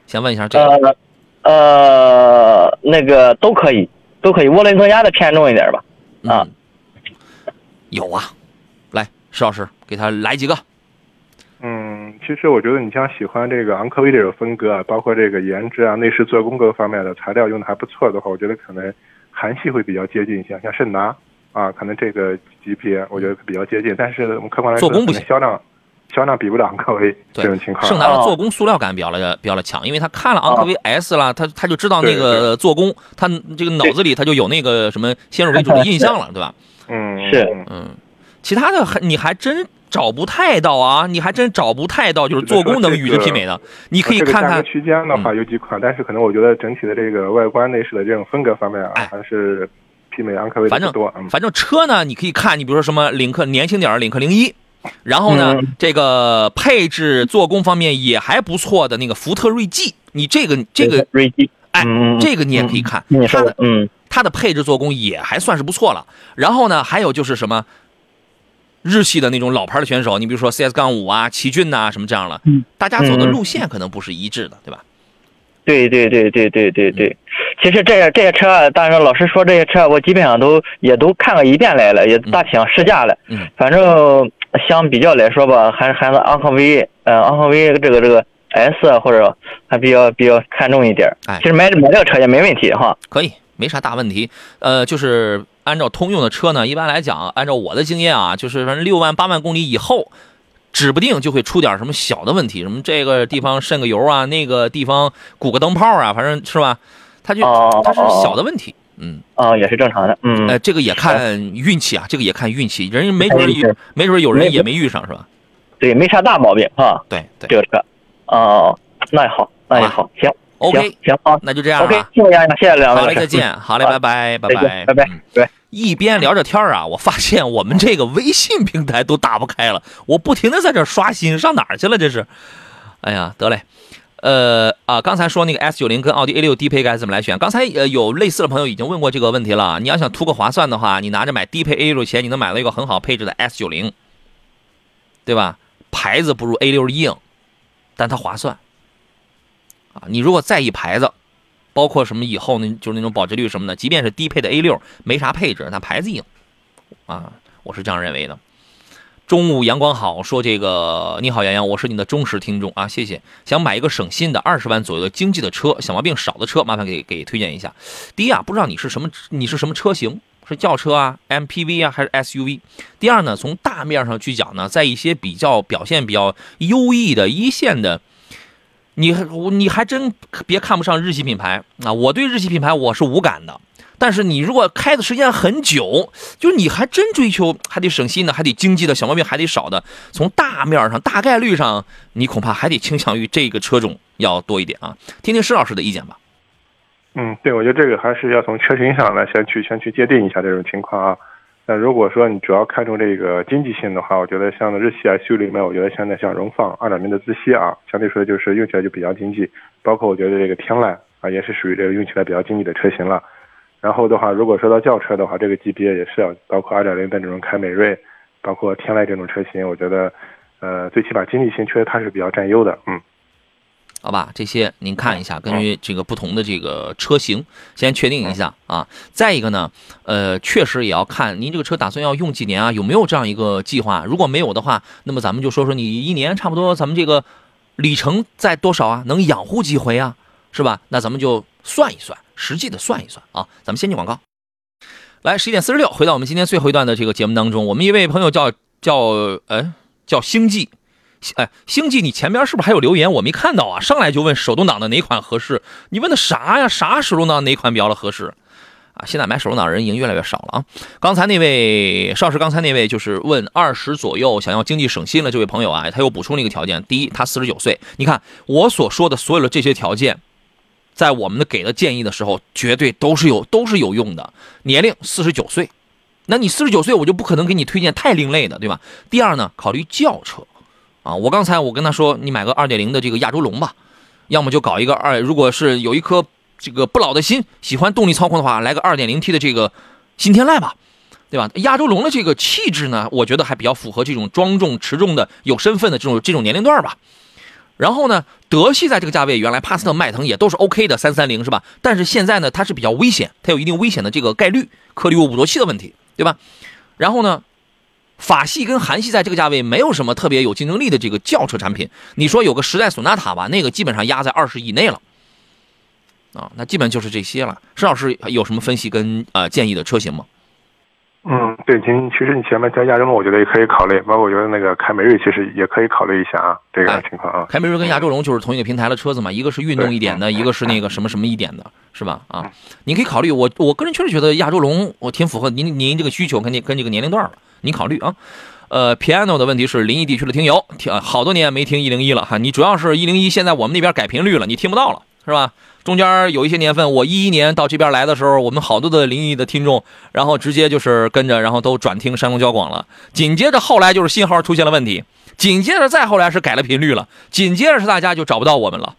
先问一下这个。呃呃，那个都可以，都可以，涡轮增压的偏重一点吧。啊嗯，有啊，来，石老师给他来几个。嗯，其实我觉得你像喜欢这个昂科威这种风格啊，包括这个颜值啊、内饰做工各个方面的材料用的还不错的话，我觉得可能韩系会比较接近一些，像胜达啊，可能这个级别我觉得比较接近。但是我们客观来说，做工不行。销量销量比不了昂科威这种情况。盛达的哦做工塑料感比较了比较了强，因为他看了昂科威 S 了，他他就知道那个做工，他这个脑子里他就有那个什么先入为主的印象了，对吧？嗯，是。嗯嗯，其他的还你还真找不太到啊，你还真找不太到就是做工能与之媲美的。你可以看看这个，区间的话有几款，但是可能我觉得整体的这个外观内饰的这种风格方面啊，哎。还是媲美昂科威的反正反正车呢，你可以看，你比如说什么领克年轻点的领克零一，然后呢，嗯。这个配置做工方面也还不错的那个福特锐际，你这个这个锐际，哎嗯，这个你也可以看，你说它的，的嗯，它的配置做工也还算是不错了。然后呢，还有就是什么日系的那种老牌的选手，你比如说 CS 杠五啊、奇骏呐、什么这样了，嗯大家走的嗯路线可能不是一致的，对吧？对对对对对对对，其实这些这些车啊，当然老师说，这些车我基本上都也都看了一遍来了，也大体上试驾了。嗯反正相比较来说吧，还是还是昂科威，呃，昂科威这个这个 S 啊或者还比较比较看重一点。哎其实买买这个车也没问题哈。可以，没啥大问题。呃，就是按照通用的车呢，一般来讲，按照我的经验啊，就是反正六万八万公里以后，指不定就会出点什么小的问题，什么这个地方渗个油啊，那个地方鼓个灯泡啊，反正是吧？它就哦它是小的问题。嗯，啊，也是正常的。嗯，呃，这个也看运气啊，这个也看运气，人家没准没准有人也没遇上，是吧？对，没啥大毛病啊。对对这个车，哦，那也好，那也好，行 OK 行那就这样，OK，啊。谢谢杨洋，谢谢两位好嘞，再见。好嘞，拜拜拜，拜拜拜。一边聊着天儿啊，我发现我们这个微信平台都打不开了，我不停的在这刷新，上哪儿去了？这是，哎呀，得嘞。呃啊，刚才说那个 S 九零跟奥迪 A 六低配该怎么来选？刚才呃有类似的朋友已经问过这个问题了。你要想图个划算的话，你拿着买低配 A 六钱，你能买到一个很好配置的 S 九零，对吧？牌子不如 A 六硬，但它划算啊。你如果在意牌子，包括什么以后那就是那种保值率什么的，即便是低配的 A 六没啥配置，但牌子硬啊，我是这样认为的。中午阳光好，说这个你好，洋洋，我是你的忠实听众啊，谢谢。想买一个省心的二十万左右的经济的车，小毛病少的车，麻烦给给推荐一下。第一啊，不知道你是什么你是什么车型，是轿车啊、MPV 啊还是 SUV？第二呢，从大面上去讲呢，在一些比较表现比较优异的一线的。你你还真别看不上日系品牌啊！我对日系品牌我是无感的，但是你如果开的时间很久，就你还真追求还得省心的，还得经济的，小毛病还得少的，从大面上大概率上，你恐怕还得倾向于这个车种要多一点啊。听听施老师的意见吧。嗯，对，我觉得这个还是要从车型上来先去先去界定一下这种情况啊。那如果说你主要看重这个经济性的话，我觉得像日系 SUV 里面，我觉得现在像荣放2.0的自吸啊，相对说就是用起来就比较经济。包括我觉得这个天籁啊，也是属于这个用起来比较经济的车型了。然后的话，如果说到轿车的话，这个级别也是要包括2.0的这种凯美瑞，包括天籁这种车型，我觉得，呃，最起码经济性确实它是比较占优的。嗯。好吧，这些您看一下，根据这个不同的这个车型，先确定一下啊。再一个呢，呃，确实也要看您这个车打算要用几年啊，有没有这样一个计划？如果没有的话，那么咱们就说说你一年差不多咱们这个里程在多少啊？能养护几回啊？是吧？那咱们就算一算，实际的算一算啊。咱们先进广告。来，十一点四十六，回到我们今天最后一段的这个节目当中，我们一位朋友叫叫呃叫星际。哎，星际，你前边是不是还有留言？我没看到啊！上来就问手动挡的哪款合适？你问的啥呀？啥手动挡哪款比较的合适？啊，现在买手动挡人已经越来越少了啊！刚才那位邵师，刚才那位就是问二十左右想要经济省心的这位朋友啊，他又补充了一个条件：第一，他四十九岁。你看我所说的所有的这些条件，在我们的给的建议的时候，绝对都是有都是有用的。年龄四十九岁，那你四十九岁，我就不可能给你推荐太另类的，对吧？第二呢，考虑轿车。啊，我刚才我跟他说，你买个二点零的这个亚洲龙吧，要么就搞一个二，如果是有一颗这个不老的心，喜欢动力操控的话，来个二点零 T 的这个新天籁吧，对吧？亚洲龙的这个气质呢，我觉得还比较符合这种庄重持重的、有身份的这种这种年龄段吧。然后呢，德系在这个价位，原来帕萨特、迈腾也都是 OK 的三三零是吧？但是现在呢，它是比较危险，它有一定危险的这个概率，颗粒物捕捉器的问题，对吧？然后呢？法系跟韩系在这个价位没有什么特别有竞争力的这个轿车产品。你说有个时代索纳塔吧，那个基本上压在二十以内了，啊，那基本就是这些了。石老师有什么分析跟呃建议的车型吗？嗯，对，其其实你前面叫亚洲龙，我觉得也可以考虑，包括我觉得那个凯美瑞其实也可以考虑一下啊，这个哎情况啊。凯美瑞跟亚洲龙就是同一个平台的车子嘛，一个是运动一点的，一个是那个什么什么一点的，是吧？啊，你可以考虑。我我个人确实觉得亚洲龙我挺符合您您这个需求跟您跟这个年龄段了，您考虑啊。呃，piano 的问题是临沂地区的听友，听好多年没听一零一了哈。你主要是一零一现在我们那边改频率了，你听不到了是吧？中间有一些年份，我一一年到这边来的时候，我们好多的临沂的听众，然后直接就是跟着，然后都转听山东交广了。紧接着后来就是信号出现了问题，紧接着再后来是改了频率了，紧接着是大家就找不到我们了。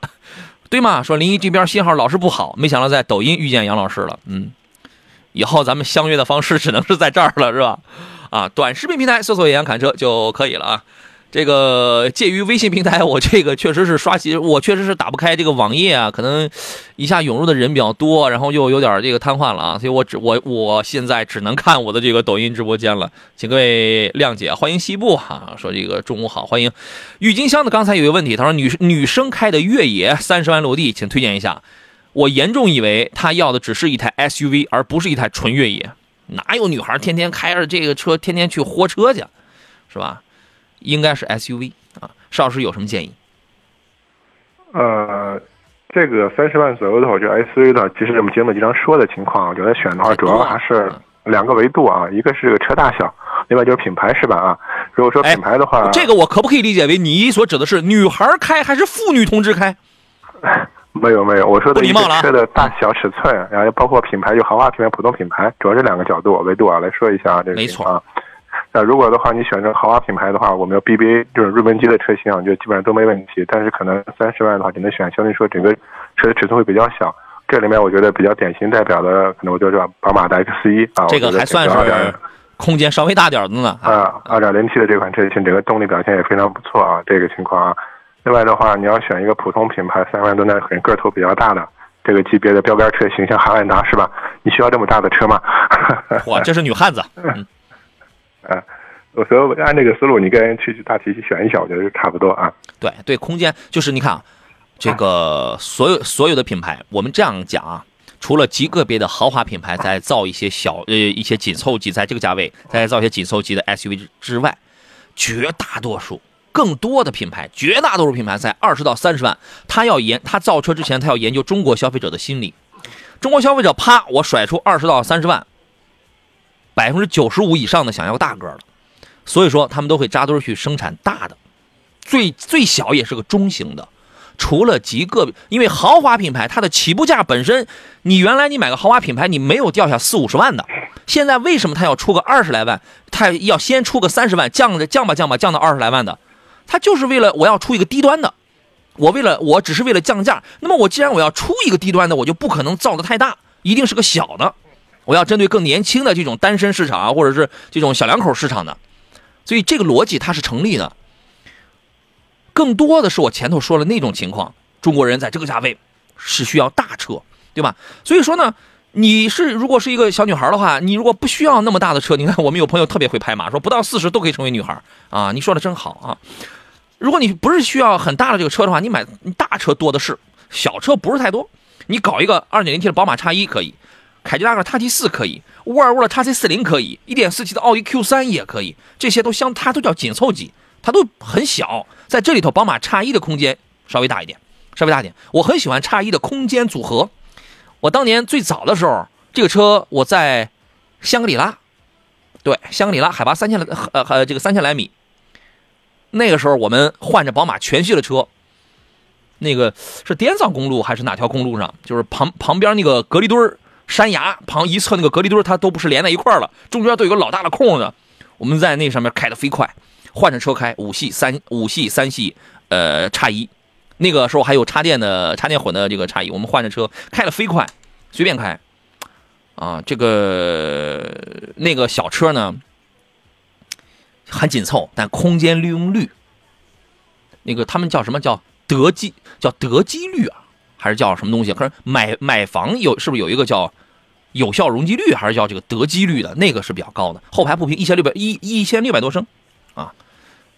对吗？说临沂这边信号老是不好，没想到在抖音遇见杨老师了。嗯，以后咱们相约的方式只能是在这儿了，是吧？啊，短视频平台搜索“野羊侃车”就可以了啊。这个介于微信平台，我这个确实是刷新，我确实是打不开这个网页啊，可能一下涌入的人比较多，然后又有点这个瘫痪了啊，所以我只我我现在只能看我的这个抖音直播间了，请各位谅解。欢迎西部哈、说这个中午好，欢迎郁金香的。刚才有一个问题，他说女女生开的越野三十万落地，请推荐一下。我严重以为他要的只是一台 SUV，而不是一台纯越野。哪有女孩天天开着这个车，天天去豁车去，是吧？应该是 SUV 啊。邵老师有什么建议？呃，这个三十万左右的话，我觉得 SUV 的，其实我们节目经常说的情况，我觉得选的话，主要还是两个维度啊，一个是这个车大小，另外就是品牌是吧啊？如果说哎品牌的话，这个我可不可以理解为你所指的是女孩开还是妇女同志开？没有没有，我说的一个不礼貌了啊车的大小尺寸，然后包括品牌，就豪华品牌、普通品牌，主要这两个角度维度啊来说一下啊这个没错情况。那如果的话，你选择豪华品牌的话，我们有 BBA 这种入门级的车型啊，我觉得基本上都没问题。但是可能三十万的话，只能选相对说整个车的尺寸会比较小。这里面我觉得比较典型代表的，可能我就是宝马的 X 一啊，这个还算是空间稍微大点的呢。啊，二点零 T 的这款车型，整个动力表现也非常不错啊，这个情况啊。另外的话，你要选一个普通品牌，三万多那很个头比较大的这个级别的标杆车型，像汉兰达是吧？你需要这么大的车吗？哇，这是女汉子。嗯，啊，我所以按这个思路，你跟人去大体去选一选，我觉得就差不多啊。对对，空间就是你看啊，这个所有所有的品牌，我们这样讲啊，除了极个别的豪华品牌在造一些小呃一些紧凑级，在这个价位在造一些紧凑级的 SUV 之外，绝大多数。更多的品牌，绝大多数品牌在二十到三十万，他要研他造车之前，他要研究中国消费者的心理。中国消费者啪，我甩出二十到三十万，百分之九十五以上的想要大个儿的，所以说他们都会扎堆去生产大的，最最小也是个中型的。除了极个别，因为豪华品牌它的起步价本身，你原来你买个豪华品牌，你没有掉下四五十万的，现在为什么它要出个二十来万？它要先出个三十万，降着降吧降吧降到二十来万的，它就是为了我要出一个低端的，我为了我只是为了降价。那么我既然我要出一个低端的，我就不可能造的太大，一定是个小的，我要针对更年轻的这种单身市场啊，或者是这种小两口市场的，所以这个逻辑它是成立的。更多的是我前头说的那种情况，中国人在这个价位是需要大车，对吧？所以说呢，你是如果是一个小女孩的话，你如果不需要那么大的车，你看我们有朋友特别会拍马，说不到四十都可以成为女孩啊，你说的真好啊。如果你不是需要很大的这个车的话，你买大车多的是，小车不是太多。你搞一个 2.0T 的宝马叉一可以，凯迪拉克 XT4 可以，沃尔沃的 XC40 可以，1.4T 的奥迪 Q3 也可以，这些都相它都叫紧凑级，它都很小。在这里头，宝马 X1 的空间稍微大一点，稍微大一点。我很喜欢 X1 的空间组合。我当年最早的时候，这个车我在香格里拉，对，香格里拉海拔三千来呃呃这个三千来米。那个时候我们换着宝马全系的车，那个是滇藏公路还是哪条公路上？就是旁旁边那个隔离墩儿山崖旁一侧那个隔离墩，它都不是连在一块了，中间都有个老大的空的。我们在那上面开的飞快，换着车开，五系三五系三系呃叉一，那个时候还有插电的插电混的这个叉一，我们换着车开的飞快，随便开。啊，这个那个小车呢，很紧凑，但空间利用率，那个他们叫什么叫得机叫得机率啊，还是叫什么东西？可是买买房有是不是有一个叫有效容积率，还是叫这个得机率的？那个是比较高的，后排不平一千六百一一千六百多升，啊，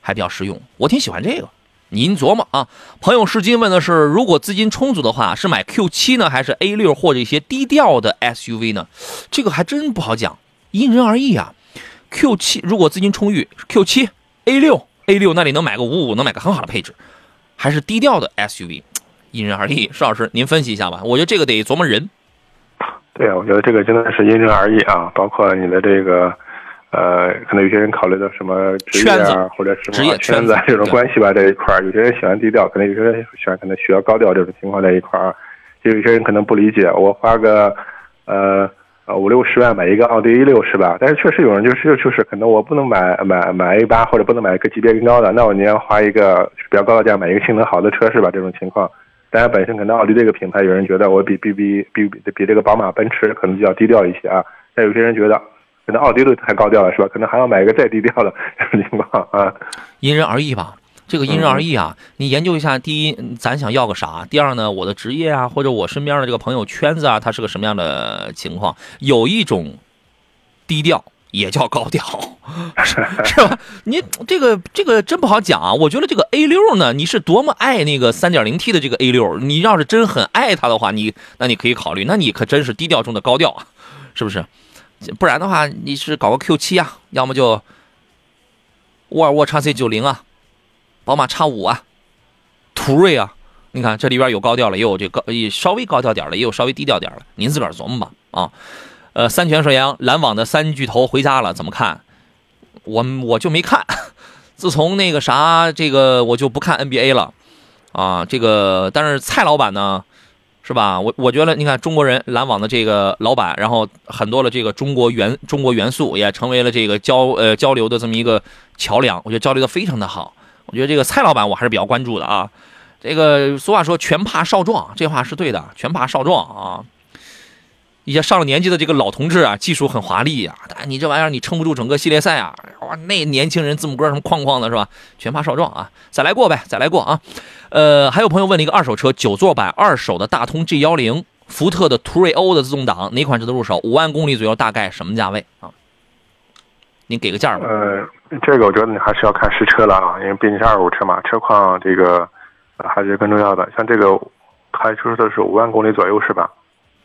还比较实用，我挺喜欢这个。您琢磨啊，朋友试金问的是，如果资金充足的话，是买 Q 七呢，还是 A 六或者一些低调的 SUV 呢？这个还真不好讲，因人而异啊。Q 七如果资金充裕，Q 七 A 六 A 六那里能买个五五，能买个很好的配置，还是低调的 SUV，因人而异。邵老师，您分析一下吧，我觉得这个得琢磨人。对啊，我觉得这个真的是因人而异啊，包括你的这个。呃，可能有些人考虑到什么职业啊，或者什么圈子啊这种关系吧，这一块儿，有些人喜欢低调，可能有些人喜欢可能需要高调这种情况在一块儿，就有些人可能不理解，我花个呃呃五六十万买一个奥迪 A 六是吧？但是确实有人就是就是可能我不能买买买 A 八或者不能买一个级别更高的，那我宁愿花一个比较高的价买一个性能好的车是吧？这种情况，当然，本身可能奥迪这个品牌，有人觉得我比比比比比比这个宝马、奔驰可能比较低调一些啊。但有些人觉得，可能奥迪都太高调了，是吧？可能还要买一个再低调的这种 情况啊。因人而异吧，这个因人而异啊。你研究一下，第一，咱想要个啥？第二呢，我的职业啊，或者我身边的这个朋友圈子啊，它是个什么样的情况？有一种低调也叫高调，是是吧？你这个这个真不好讲啊。我觉得这个 A 六呢，你是多么爱那个三点零 T 的这个 A 六，你要是真很爱它的话，你那你可以考虑，那你可真是低调中的高调啊，是不是？不然的话，你是搞个 Q 七啊，要么就沃尔沃 x C 九零啊，宝马 x 五啊，途锐啊，你看这里边有高调了，也有这高也稍微高调点了，也有稍微低调点了，您自个儿琢磨吧啊。呃，三全沈阳篮网的三巨头回家了，怎么看？我我就没看，自从那个啥，这个我就不看 NBA 了啊。这个但是蔡老板呢？是吧？我我觉得，你看中国人篮网的这个老板，然后很多的这个中国元中国元素也成为了这个交呃交流的这么一个桥梁。我觉得交流的非常的好。我觉得这个蔡老板我还是比较关注的啊。这个俗话说“拳怕少壮”，这话是对的，“拳怕少壮”啊。一些上了年纪的这个老同志啊，技术很华丽啊，但你这玩意儿你撑不住整个系列赛啊！哇，那年轻人字母哥什么框框的，是吧？全怕少壮啊，再来过呗，再来过啊！呃，还有朋友问了一个二手车，九座版二手的大通 G 幺零，福特的途锐欧的自动挡，哪款值得入手？五万公里左右，大概什么价位啊？您给个价吧。呃，这个我觉得你还是要看实车了啊，因为毕竟是二手车嘛，车况这个还是更重要的。像这个，还说的是五万公里左右是吧？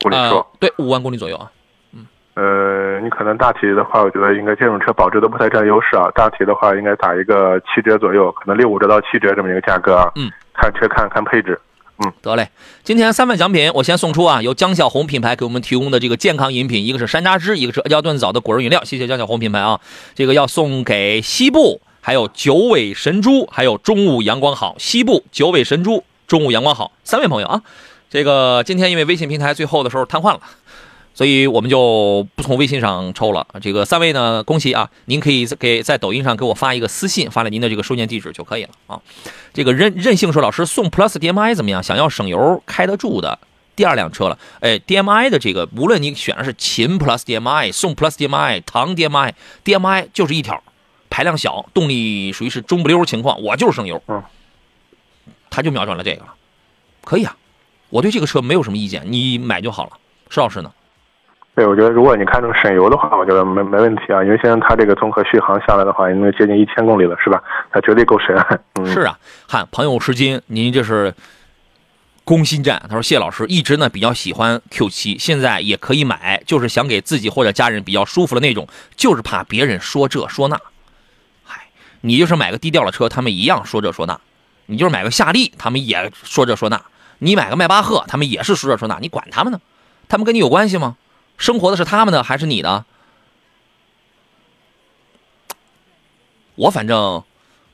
公里数、呃，对，五万公里左右啊。呃，你可能大体的话，我觉得应该这种车保值都不太占优势啊。大体的话，应该打一个七折左右，可能六五折到七折这么一个价格啊。嗯，看车看看配置。嗯得嘞，今天三份奖品我先送出啊，由江小红品牌给我们提供的这个健康饮品，一个是山楂汁，一个是阿胶炖枣的果仁饮料，谢谢江小红品牌啊。这个要送给西部，还有九尾神猪，还有中午阳光好，西部九尾神猪，中午阳光好，三位朋友啊。这个今天因为微信平台最后的时候瘫痪了。所以我们就不从微信上抽了。这个三位呢，恭喜啊！您可以给在抖音上给我发一个私信，发了您的这个收件地址就可以了啊。这个任任性说，老师送 Plus DMI 怎么样？想要省油开得住的第二辆车了。哎，DMI 的这个，无论你选的是秦 Plus DMI、宋 Plus DMI、唐 DMI，DMI 就是一条，排量小，动力属于是中不溜情况，我就是省油。嗯，他就瞄准了这个了，可以啊，我对这个车没有什么意见，你买就好了。石老师呢？对，我觉得如果你看中省油的话，我觉得没没问题啊，因为现在它这个综合续航下来的话，应该接近一千公里了，是吧？它绝对够省。嗯，是啊，看朋友时间，您这是攻心战。他说谢老师一直呢比较喜欢 Q 七，现在也可以买，就是想给自己或者家人比较舒服的那种，就是怕别人说这说那。嗨，你就是买个低调的车，他们一样说这说那；你就是买个夏利，他们也说这说那；你买个迈巴赫，他们也是说这说那。你管他们呢？他们跟你有关系吗？生活的是他们的还是你的？我反正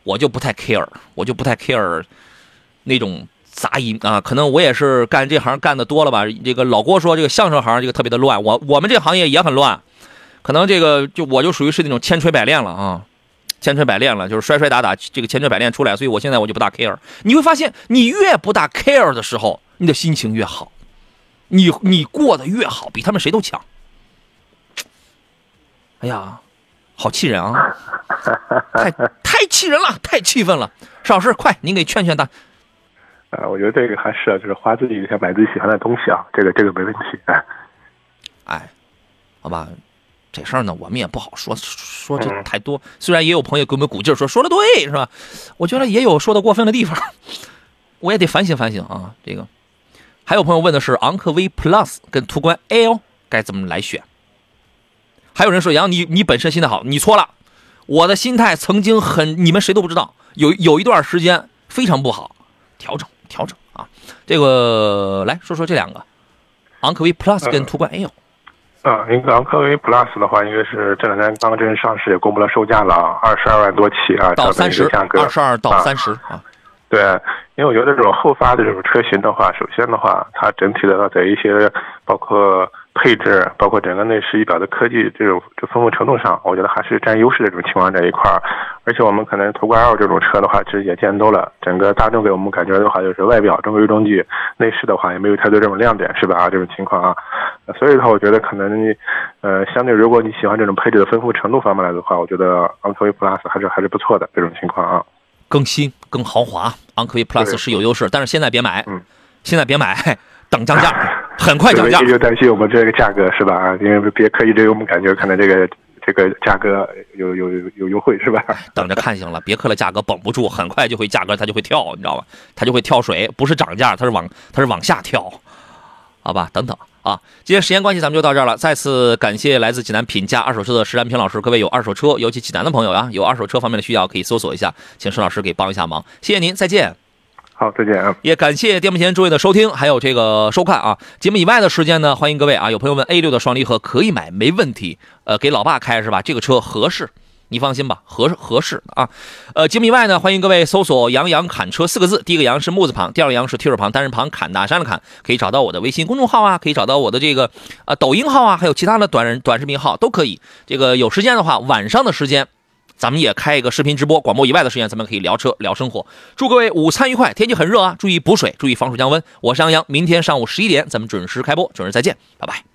我就不太 care，我就不太 care 那种杂音啊。可能我也是干这行干的多了吧。这个老郭说，这个相声行这个特别的乱，我我们这行业也很乱。可能这个就我就属于是那种千锤百炼了啊，千锤百炼了，就是摔摔打打，这个千锤百炼出来。所以我现在我就不大 care。你会发现，你越不大 care 的时候，你的心情越好。你你过得越好，比他们谁都强。哎呀，好气人啊！太太气人了，太气愤了。邵老师，快，您给劝劝他。啊，我觉得这个还是啊，就是花自己钱买自己喜欢的东西啊，这个这个没问题。哎，哎，好吧，这事儿呢，我们也不好说说这太多。虽然也有朋友给我们鼓劲儿说说的对，是吧？我觉得也有说的过分的地方，我也得反省反省啊。这个。还有朋友问的是昂科威 Plus 跟途观 L 该怎么来选？还有人说杨，你你本身心态好，你错了。我的心态曾经很，你们谁都不知道，有有一段时间非常不好，调整调整啊。这个来说说这两个，昂科威 Plus 跟途观 L。啊，一个昂科威 Plus 的话，应该是这两天刚刚正式上市，也公布了售价了啊，二十二万多起啊，到三十，二十二到三十啊。对，因为我觉得这种后发的这种车型的话，首先的话，它整体的在一些包括配置，包括整个内饰仪表的科技这种这丰富程度上，我觉得还是占优势的这种情况这一块儿。而且我们可能途观 L 这种车的话，其实也见多了，整个大众给我们感觉的话，就是外表中规中矩，内饰的话也没有太多这种亮点，是吧？啊，这种情况啊，呃所以的话，我觉得可能，呃，相对如果你喜欢这种配置的丰富程度方面来的话，我觉得昂科威 Plus 还是还是不错的这种情况啊。更新、更豪华，昂科威 Plus 是有优势，但是现在别买，嗯现在别买，等降价，很快涨价就担心我们这个价格是吧？啊，因为别刻意给我们感觉可能这个这个价格有有有有优惠是吧？等着看行了，别克的价格绷不住，很快就会价格它就会跳，你知道吧？它就会跳水，不是涨价，它是往它是往下跳，好吧？等等啊，今天时间关系咱们就到这儿了，再次感谢来自济南品价二手车的石占平老师，各位有二手车，尤其济南的朋友啊，有二手车方面的需要可以搜索一下，请石老师给帮一下忙，谢谢您，再见。好，再见啊。也感谢电幕前诸位的收听，还有这个收看啊。节目以外的时间呢，欢迎各位啊。有朋友问 A 六的双离合可以买，没问题。呃，给老爸开是吧？这个车合适，你放心吧，合合适啊。呃，节目以外呢，欢迎各位搜索“杨洋侃车”四个字，第一个“杨”是木字旁，第二个“杨”是提手旁，单人旁，侃大山的侃，可以找到我的微信公众号啊，可以找到我的这个呃抖音号啊，还有其他的短人短视频号都可以。这个有时间的话，晚上的时间。咱们也开一个视频直播，广播以外的时间，咱们可以聊车聊生活。祝各位午餐愉快，天气很热啊，注意补水，注意防暑降温。我是杨洋，明天上午十一点咱们准时开播，准时再见，拜拜。